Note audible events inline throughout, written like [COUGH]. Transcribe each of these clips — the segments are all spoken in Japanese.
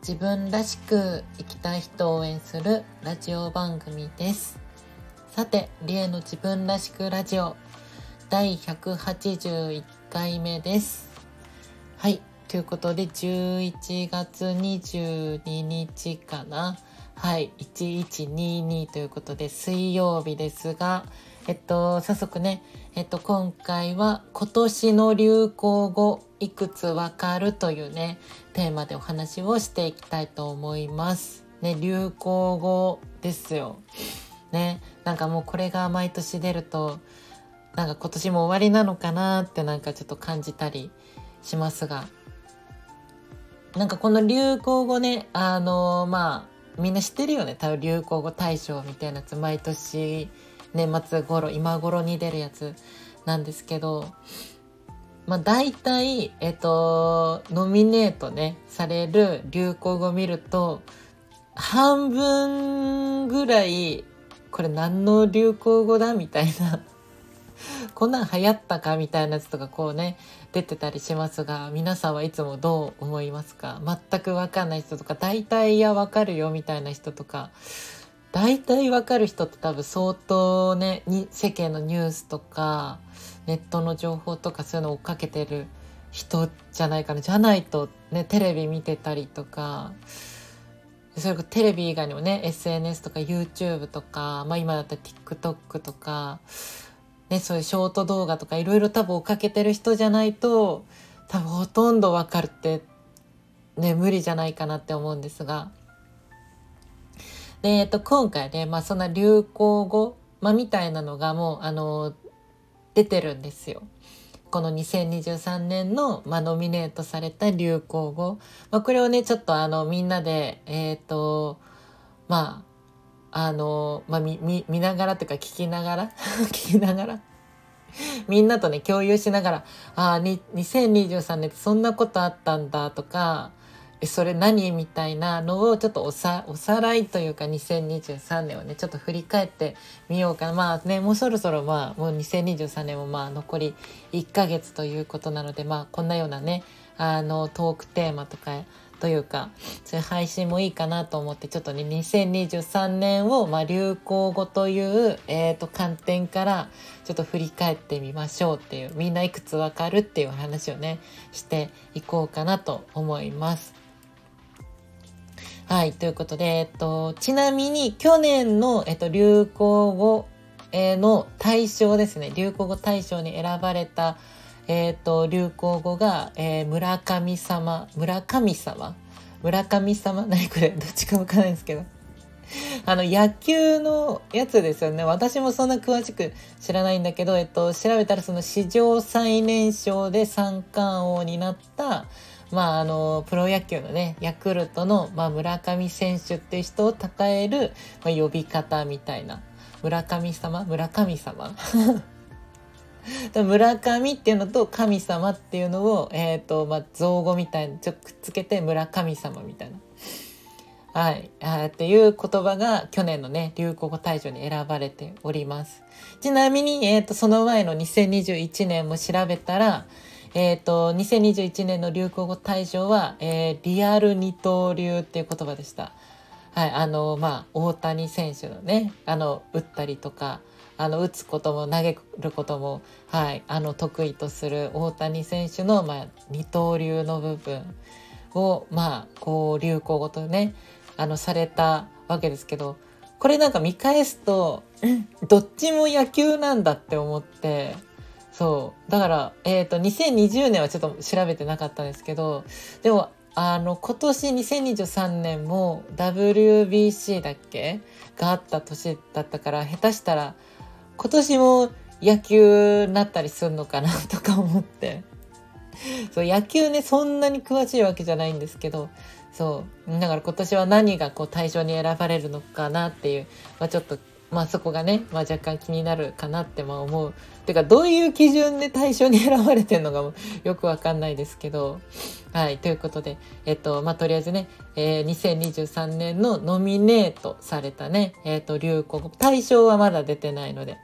自分らしく生きたい人を応援するラジオ番組ですさてリエの自分らしくラジオ第181回目です。はい。ということで、11月22日かな。はい。1122ということで、水曜日ですが、えっと、早速ね、えっと、今回は今年の流行語いくつわかるというね、テーマでお話をしていきたいと思います。ね、流行語ですよ。ね、なんかもうこれが毎年出ると、なんか今年も終わりなのかなってなんかちょっと感じたりしますがなんかこの流行語ねあのまあみんな知ってるよね多分流行語大賞みたいなやつ毎年年末頃今頃に出るやつなんですけどまあ大体えっとノミネートねされる流行語を見ると半分ぐらいこれ何の流行語だみたいな [LAUGHS] こんなん流行ったかみたいなやつとかこうね出てたりしますが皆さんはいつもどう思いますか？全く分かんない人とか大体いや分かるよみたいな人とか大体分かる人って多分相当ねに世間のニュースとかネットの情報とかそういうのを追っかけてる人じゃないかな。じゃないとねテレビ見てたりとかそれこそテレビ以外にもね SNS とか YouTube とか、まあ、今だったら TikTok とかね、そういうショート動画とかいろいろ多分追っかけてる人じゃないと多分ほとんどわかるってね無理じゃないかなって思うんですが。で、えっと、今回ね、まあ、そんな流行語、まあ、みたいなのがもうあの出てるんですよ。この2023年の、まあ、ノミネートされた流行語、まあ、これをねちょっとあのみんなでえっ、ー、とまああの、まあ、見、見ながらというか聞きながら [LAUGHS] 聞きながらみんなとね、共有しながら、ああ、2023年ってそんなことあったんだとか、え、それ何みたいなのをちょっとおさ、おさらいというか2023年をね、ちょっと振り返ってみようかな。まあね、もうそろそろまあ、もう2023年もまあ残り1ヶ月ということなので、まあこんなようなね、あの、トークテーマとかというかそういう配信もいいかなと思ってちょっとね2023年を、まあ、流行語という、えーと、観点からちょっと振り返ってみましょうっていうみんないくつわかるっていう話をねしていこうかなと思います。はい。ということで、えっと、ちなみに去年の、えっと、流行語、の対象ですね。流行語大賞に選ばれたえっ、と、流行語が、えー、村神様、村神様？村神様？何これ？どっちかわかんないんですけど。あの、野球のやつですよね。私もそんな詳しく知らないんだけど、えっと、調べたらその史上最年少で三冠王になった、まあ、あの、プロ野球のね、ヤクルトの、まあ、村上選手っていう人を称える、まあ、呼び方みたいな。村神様？村神様？[LAUGHS] 村上っていうのと神様っていうのを、えっ、ー、と、まあ、造語みたいにちょっとくっつけて村神様みたいな。はい。あっていう言葉が去年のね、流行語大賞に選ばれております。ちなみに、えっ、ー、と、その前の2021年も調べたら、えっ、ー、と、2021年の流行語大賞は、えー、リアル二刀流っていう言葉でした。はい。あの、まあ、大谷選手のね、あの、打ったりとか、あの打つことも投げることも、はい、あの得意とする大谷選手の、まあ、二刀流の部分を、まあ、こう流行語とねあのされたわけですけどこれなんか見返すとどっちも野球なんだって思ってそう。だから、えーと、2020年はちょっと調べてなかったんですけどでもあの今年2023年も WBC だっけ？があった年だったから下手したら今年も野球なったりすんのかなとか思って。そう野球ねそんなに詳しいわけじゃないんですけどそう。だから今年は何がこう対象に選ばれるのかなっていう、まあ、ちょっとまあそこがね、まあ、若干気になるかなってまあ思う。てかどういう基準で対象に選ばれてるのか [LAUGHS] よくわかんないですけど。はい。ということで、えっと、まあとりあえずね、えー、2023年のノミネートされたね、えっと、流行語。対象はまだ出てないので。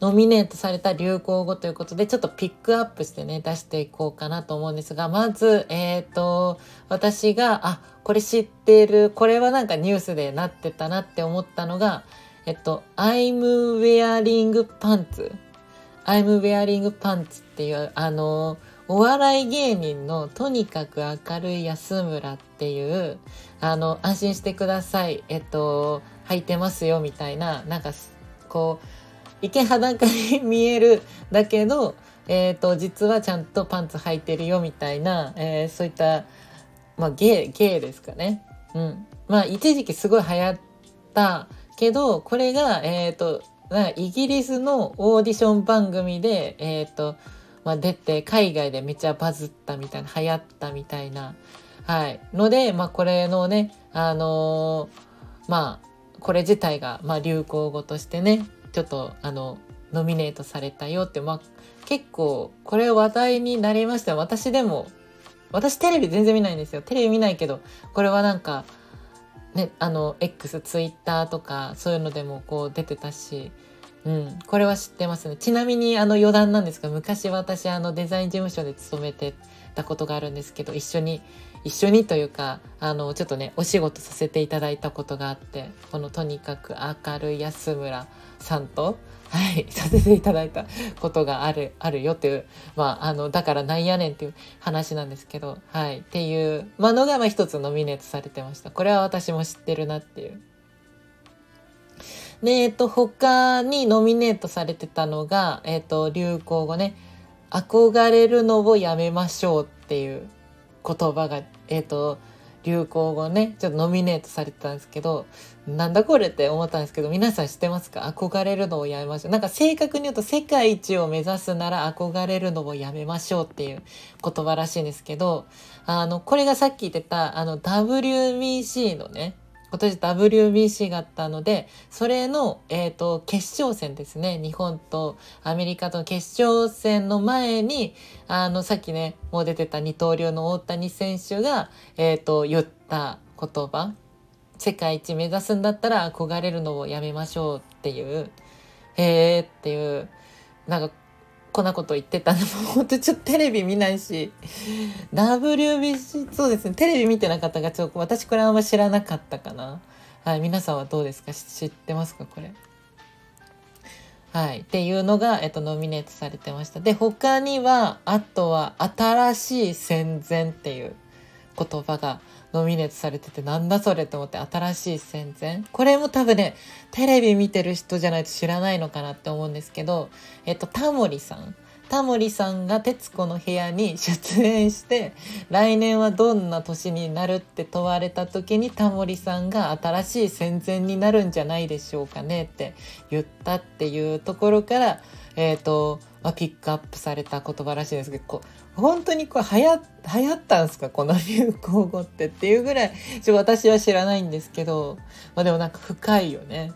ノミネートされた流行語ということで、ちょっとピックアップしてね、出していこうかなと思うんですが、まず、えっ、ー、と、私が、あ、これ知ってる、これはなんかニュースでなってたなって思ったのが、えっと、I'm wearing pants。I'm wearing pants っていう、あの、お笑い芸人のとにかく明るい安村っていう、あの、安心してください。えっと、履いてますよみたいな、なんか、こう、池裸に見えるだけど、えーと、実はちゃんとパンツ履いてるよみたいな、えー、そういった、まあ、ゲイゲイですかね。うん、まあ一時期すごい流行ったけどこれが、えーと、イギリスのオーディション番組で、えーとまあ、出て海外でめっちゃバズったみたいな流行ったみたいな、はい、ので、まあ、これのねあのー、まあこれ自体が、まあ、流行語としてねちょっとあのノミネートされたよって、まあ、結構これ話題になりました私でも私テレビ全然見ないんですよテレビ見ないけどこれはなんかねあの X ツイッターとかそういうのでもこう出てたしうん、これは知ってますね。ちなみにあの余談なんですが、昔私あのデザイン事務所で勤めてたことがあるんですけど、一緒に一緒にというかあのちょっとねお仕事させていただいたことがあってこのとにかく明るい安村さんと、はい、[LAUGHS] させていただいたことがあるあるよっていう、まあ、あのだからなんやねんっていう話なんですけど、はい、っていう、まのがまあ一つノミネートされてましたこれは私も知ってるなっていう。で、えっと、他にノミネートされてたのが、えっと、流行語ね、憧れるのをやめましょうっていう言葉が、えっ、と、流行語ね、ちょっとノミネートされてたんですけど、なんだこれって思ったんですけど、皆さん知ってますか？憧れるのをやめましょう。なんか正確に言うと世界一を目指すなら憧れるのをやめましょうっていう言葉らしいんですけど、あの、これがさっき言ってた、あの、WBC のね、今年 WBC があったので、それの、えっ、ー、と、決勝戦ですね。日本とアメリカとの決勝戦の前に、あの、さっきね、もう出てた二刀流の大谷選手が、えっ、ー、と、言った言葉。世界一目指すんだったら憧れるのをやめましょうっていう、へえっていう、なんかこんなこと言ってたのも本当ちょっとテレビ見ないし。WBC そうですね。テレビ見てなかったがちょっと私これあんま知らなかったかな。はい皆さんはどうですか？知ってますか？これ。はい。っていうのが、えっと、ノミネートされてました。で、他には、あとは、新しい戦前っていう言葉がノミネートされてて、なんだそれと思って、新しい戦前？これも多分ね、テレビ見てる人じゃないと知らないのかなって思うんですけど、えっと、タモリさん。タモリさんが徹子の部屋に出演して、来年はどんな年になるって問われた時にタモリさんが新しい戦前になるんじゃないでしょうかねって言ったっていうところから、えっ、ー、と、まあ、ピックアップされた言葉らしいんですけど、こ本当にこう流行流行ったんですか？この流行語ってっていうぐらいちょ私は知らないんですけど、まあ、でもなんか深いよね。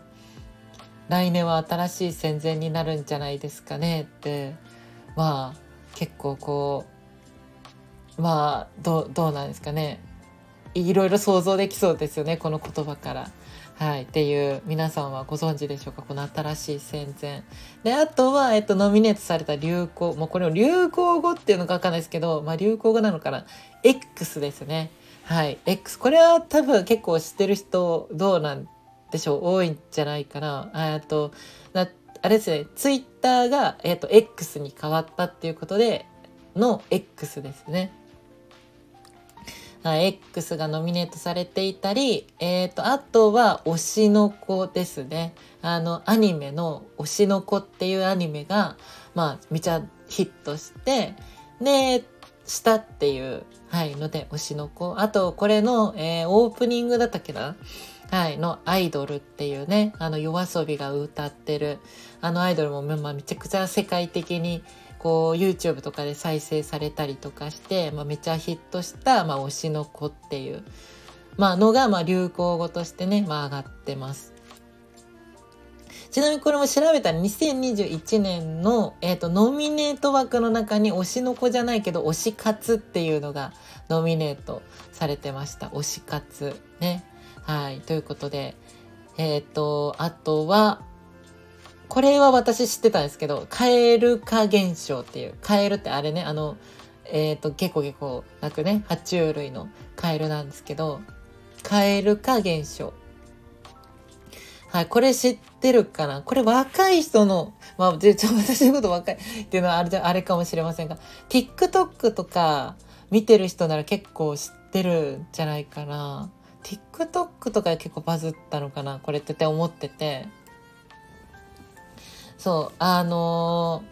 来年は新しい戦前になるんじゃないですかねってまあ結構こうまあどどうなんですかねいろいろ想像できそうですよねこの言葉から。はい、っていう皆さんはご存知でしょうかこの新しい戦前。であとは、えっと、ノミネートされた流行もうこれを流行語っていうのか分かんないですけど、まあ、流行語なのかな X ですね。はい X これは多分結構知ってる人どうなんでしょう多いんじゃないかな。えっとあれですねツイッターが、えっと、X に変わったっていうことでの X ですね。X がノミネートされていたり、えっ、ー、と、あとは推しの子ですね。あの、アニメの推しの子っていうアニメが、まあ、めちゃヒットして、で、したっていう、はい、ので、推しの子。あと、これの、えー、オープニングだったっけなはい、のアイドルっていうね、あの、夜遊びが歌ってる、あのアイドルも、まあ、めちゃくちゃ世界的に、こう YouTube とかで再生されたりとかして、まあ、めちゃヒットした、まあ、推しの子っていう、まあのが、まあ、流行語としてね、まあ、上がってます。ちなみにこれも調べたら2021年の、えーと、ノミネート枠の中に推しの子じゃないけど推し活っていうのがノミネートされてました。推し活。ね。はいということでえっ、ー、とあとはこれは私知ってたんですけど蛙化現象っていうカエルってあれねあのえっ、ー、とゲコゲコなくね爬虫類のカエルなんですけど蛙化現象はい、これ知ってるかな？これ若い人の、まあ、ちょ [LAUGHS] 私のこと若いっていうのはあれあれかもしれませんが、TikTok とか見てる人なら結構知ってるんじゃないかな。TikTok とかで結構バズったのかなこれって思ってて。そう、あの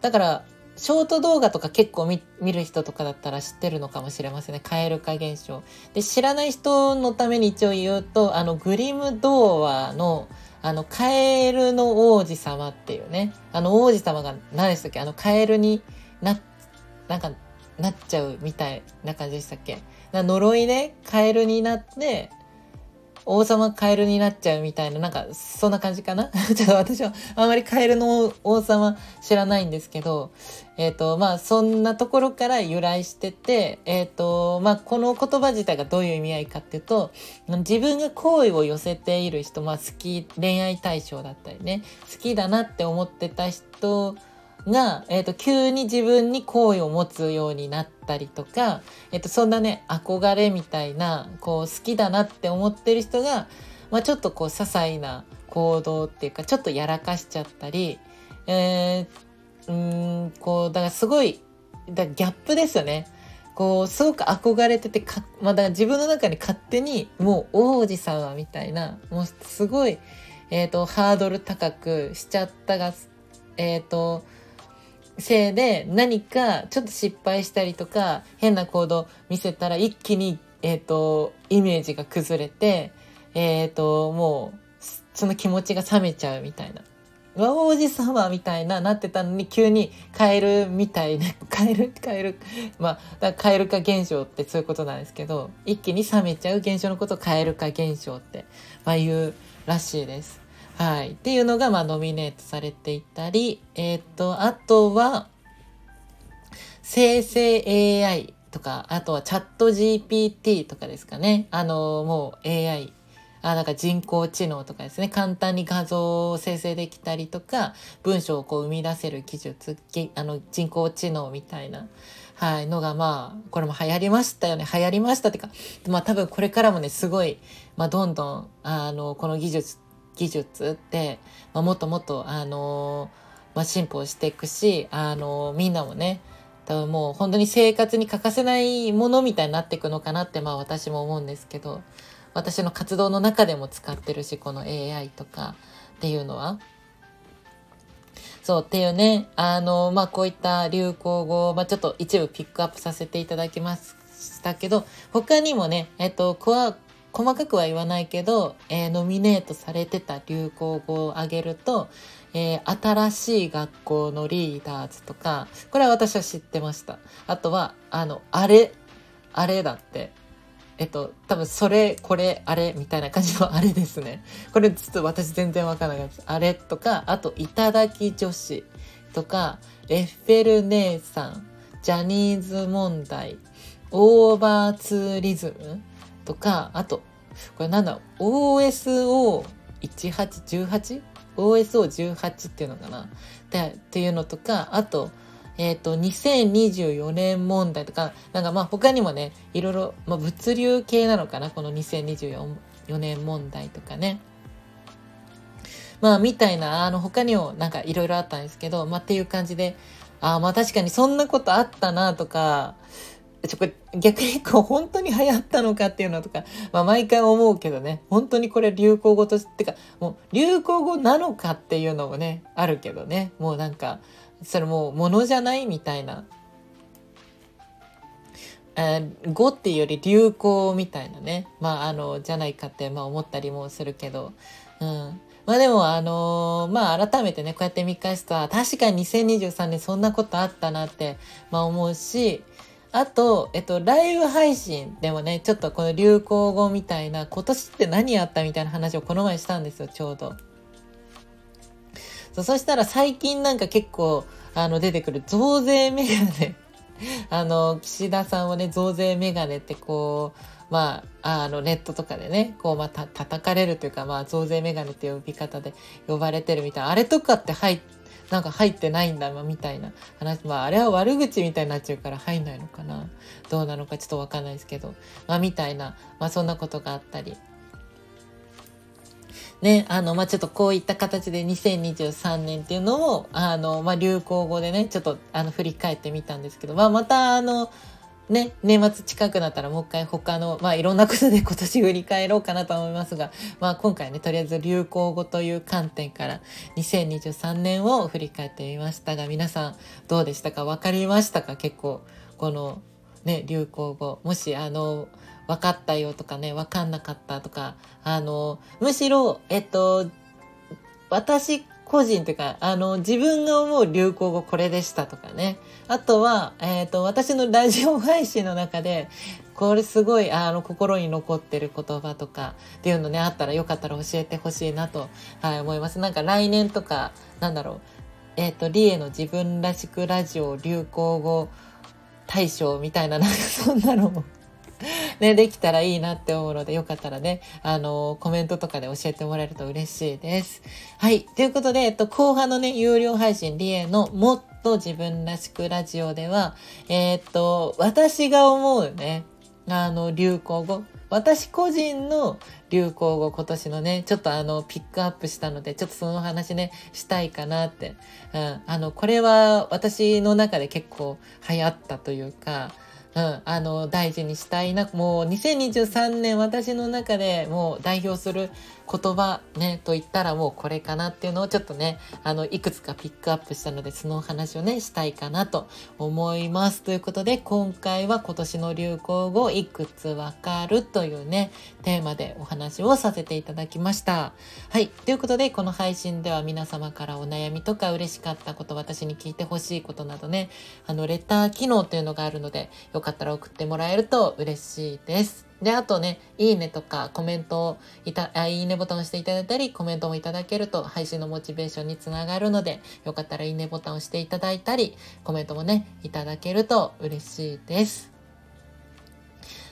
ー、だから、ショート動画とか結構見る人とかだったら知ってるのかもしれませんね。蛙化現象。で、知らない人のために一応言うと、あの、グリム童話の、あの、カエルの王子様っていうね、あの王子様が何でしたっけ？あの、カエルにな、なんか、なっちゃうみたいな感じでしたっけ？呪いね、カエルになって、王様カエルになっちゃうみたいな、なんか、そんな感じかな？[LAUGHS] ちょっと私はあまりカエルの王様知らないんですけど、えっ、ー、と、まあ、そんなところから由来してて、えっ、ー、と、まあ、この言葉自体がどういう意味合いかっていうと、自分が好意を寄せている人、まあ、好き、恋愛対象だったりね、好きだなって思ってた人が、え、ー、と、急に自分に好意を持つようになったりとか、え、ー、と、そんなね、憧れみたいな、こう、好きだなって思ってる人が、まあ、ちょっとこう、些細な行動っていうか、ちょっとやらかしちゃったり、えー、うん、こう、だからすごい、だギャップですよね。こう、すごく憧れててか、ま、だ自分の中に勝手に、もう王子様みたいな、もうすごい、え、ー、と、ハードル高くしちゃったが、えっ、ー、と、せいで何かちょっと失敗したりとか変な行動見せたら一気に、え、ー、とイメージが崩れて、え、ー、ともうその気持ちが冷めちゃうみたいな。王子様みたいななってたのに急にカエルみたいな [LAUGHS] カエルカエルまあだカエル化現象ってそういうことなんですけど一気に冷めちゃう現象のことをカエル化現象って、まあ、言うらしいです。はい。っていうのが、まあ、ノミネートされていたり、えっ、ー、と、あとは、生成 AI とか、あとはチャット GPT とかですかね。あの、もう AI、あ、なんか人工知能とかですね。簡単に画像を生成できたりとか、文章をこう生み出せる技術、あの人工知能みたいな。はい、のがまあ、これも流行りましたよね。流行りましたってか、まあ多分これからもね、すごい、まあどんどん、あの、この技術技術って、まあ、もっともっと、あのまあ、進歩していくし、あのみんなもね多分もう本当に生活に欠かせないものみたいになっていくのかなってまあ私も思うんですけど私の活動の中でも使ってるしこの AI とかっていうのは。そうっていうねあのまあこういった流行語、まあ、ちょっと一部ピックアップさせていただきましたけど他にもねえっと細かくは言わないけど、えー、ノミネートされてた流行語を挙げると、えー、新しい学校のリーダーズとか、これは私は知ってました。あとは、あの、あれ、あれだって。えっと、多分それ、これ、あれみたいな感じのあれですね。これちょっと私全然わからないです。あれとか、あと、いただき女子とか、エッフェル姉さん、ジャニーズ問題、オーバーツーリズムとか、あと、これなんだ、OSO1818? OSO18 っていうのかな？でっていうのとか、あと、えっ、ー、と、2024年問題とか、なんかまあ他にもね、いろいろ、まあ物流系なのかな？この2024年問題とかね。まあみたいな、あの他にもなんかいろいろあったんですけど、まあっていう感じで、ああまあ確かにそんなことあったなとか、ちょこ逆にこう本当に流行ったのかっていうのとか、まあ、毎回思うけどね。本当にこれ流行語としてかもう流行語なのかっていうのもねあるけどね。もうなんかそれもうものじゃないみたいな。えー、語っていうより流行みたいなね。まああのじゃないかってまあ思ったりもするけど、うん、まあでも、あのー、まあ改めてね、こうやって見返すと、確かに2023年そんなことあったなって、まあ思うし、あと、えっと、ライブ配信でもね、ちょっとこの流行語みたいな、今年って何やったみたいな話をこの前したんですよ、ちょうど。そそしたら最近なんか結構、あの、出てくる増税メガネ。[LAUGHS] あの、岸田さんはね、増税メガネってこう、まあ、あの、ネットとかでね、こう、ま、た、叩かれるというか、まあ、増税メガネって呼び方で呼ばれてるみたいな、あれとかって入って、なんか入ってないんだ、みたいな話。まあ、あれは悪口みたいになっちゃうから入んないのかな。どうなのかちょっと分かんないですけど。まあ、みたいな、まあ、そんなことがあったり。ね、あの、まあ、ちょっとこういった形で2023年っていうのを、あの、まあ、流行語でね、ちょっと、あの、振り返ってみたんですけど、まあ、また、あの、ね、年末近くなったらもう一回他の、まあいろんなことで今年振り返ろうかなと思いますが、まあ今回ね、とりあえず流行語という観点から2023年を振り返ってみましたが、皆さんどうでしたか？分かりましたか？結構、このね、流行語。もしあの、分かったよとかね、分かんなかったとか、あの、むしろ、えっと、私個人というか、あの、自分が思う流行語これでしたとかね。あとは、えっ、ー、と、私のラジオ配信の中で、これすごい、あの、心に残ってる言葉とかっていうのね、あったらよかったら教えてほしいなと、はい、思います。なんか来年とか、なんだろう、えっ、ー、と、リエの自分らしくラジオ流行語大賞みたいな、なんかそんなのも [LAUGHS] ね、できたらいいなって思うので、よかったらね、あのコメントとかで教えてもらえると嬉しいです。はい。ということで、えっと、後半のね、有料配信、リエのもっと自分らしくラジオでは、えー、っと、私が思うね、あの、流行語、私個人の流行語今年のね、ちょっとあの、ピックアップしたので、ちょっとその話ね、したいかなって。うん。あの、これは私の中で結構流行ったというか、ん、あの、大事にしたいな。もう2023年私の中でもう代表する言葉ね、と言ったらもうこれかなっていうのをちょっとね、あの、いくつかピックアップしたので、そのお話をね、したいかなと思います。ということで、今回は今年の流行語いくつわかるというね、テーマでお話をさせていただきました。はい。ということで、この配信では皆様からお悩みとか嬉しかったこと、私に聞いてほしいことなどね、あの、レター機能というのがあるので、よかったら送ってもらえると嬉しいです。で、あとね、いいねとかコメントをいた、あいいねボタンを押していただいたり、コメントもいただけると配信のモチベーションにつながるので、よかったらいいねボタンを押していただいたり、コメントもね、いただけると嬉しいです。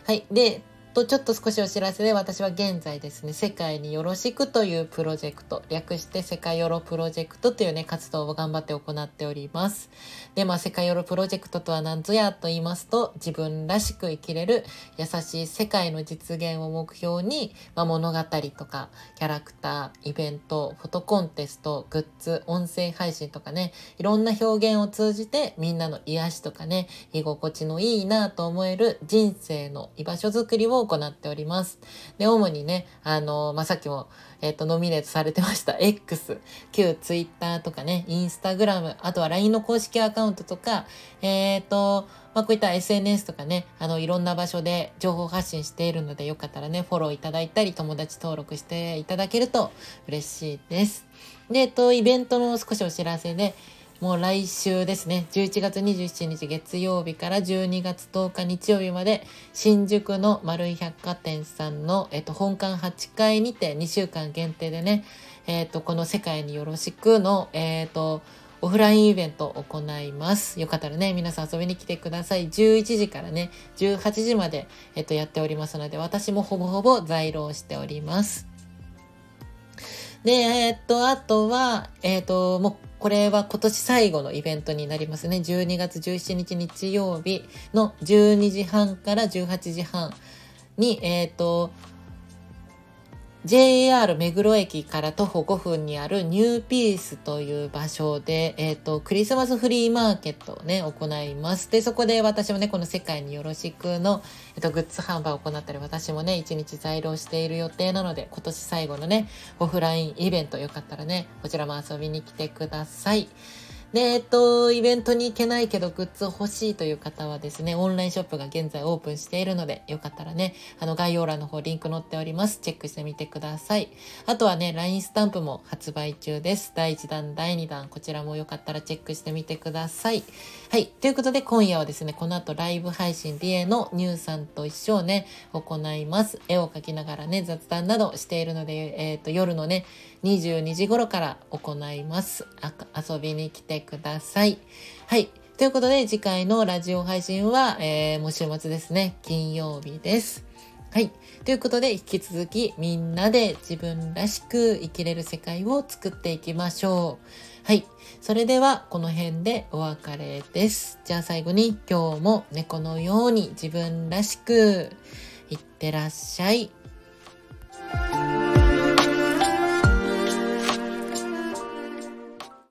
はい。で、とちょっと少しお知らせで私は現在ですね、世界によろしくというプロジェクト、略して世界よろプロジェクトというね、活動を頑張って行っております。で、まあ、世界よろプロジェクトとは何ぞやと言いますと、自分らしく生きれる優しい世界の実現を目標に、まあ、物語とか、キャラクター、イベント、フォトコンテスト、グッズ、音声配信とかね、いろんな表現を通じてみんなの癒しとかね、居心地のいいなと思える人生の居場所づくりを行っております。で、主にね、あの、まあ、さっきも、えっ、ー、と、ノミネートされてました [LAUGHS] X、旧 Twitter とかね、Instagram、あとは LINE の公式アカウントとか、えっ、ー、と、まあ、こういった SNS とかね、あの、いろんな場所で情報発信しているので、よかったらね、フォローいただいたり、友達登録していただけると嬉しいです。で、えっと、イベントの少しお知らせで、もう来週ですね、11月27日月曜日から12月10日日曜日まで、新宿の丸井百貨店さんの、えっと、本館8階にて2週間限定でね、えっと、この世界によろしくの、えっと、オフラインイベントを行います。よかったらね、皆さん遊びに来てください。11時からね、18時まで、えっと、やっておりますので、私もほぼほぼ在労しております。で、えっと、あとは、えっと、もうこれは今年最後のイベントになりますね。12月17日日曜日の12時半から18時半に、えっ、ー、と、JR 目黒駅から徒歩5分にあるニューピースという場所で、えっ、ー、と、クリスマスフリーマーケットをね、行います。で、そこで私もね、この世界によろしくの、えっ、ー、と、グッズ販売を行ったり、私もね、一日在労している予定なので、今年最後のね、オフラインイベント、よかったらね、こちらも遊びに来てください。で、えっと、イベントに行けないけどグッズ欲しいという方はですね、オンラインショップが現在オープンしているので、よかったらね、あの概要欄の方リンク載っております。チェックしてみてください。あとはね、LINE スタンプも発売中です。第1弾、第2弾、こちらもよかったらチェックしてみてください。はい。ということで、今夜はですね、この後ライブ配信リエのニューさんと一緒をね、行います。絵を描きながらね、雑談などしているので、えっ、ー、と、夜のね、22時頃から行います。遊びに来てください。はい。ということで、次回のラジオ配信は、えー、もう週末ですね。金曜日です。はい。ということで、引き続きみんなで自分らしく生きれる世界を作っていきましょう。はい。それではこの辺でお別れです。じゃあ最後に今日も猫のように自分らしくいってらっしゃい。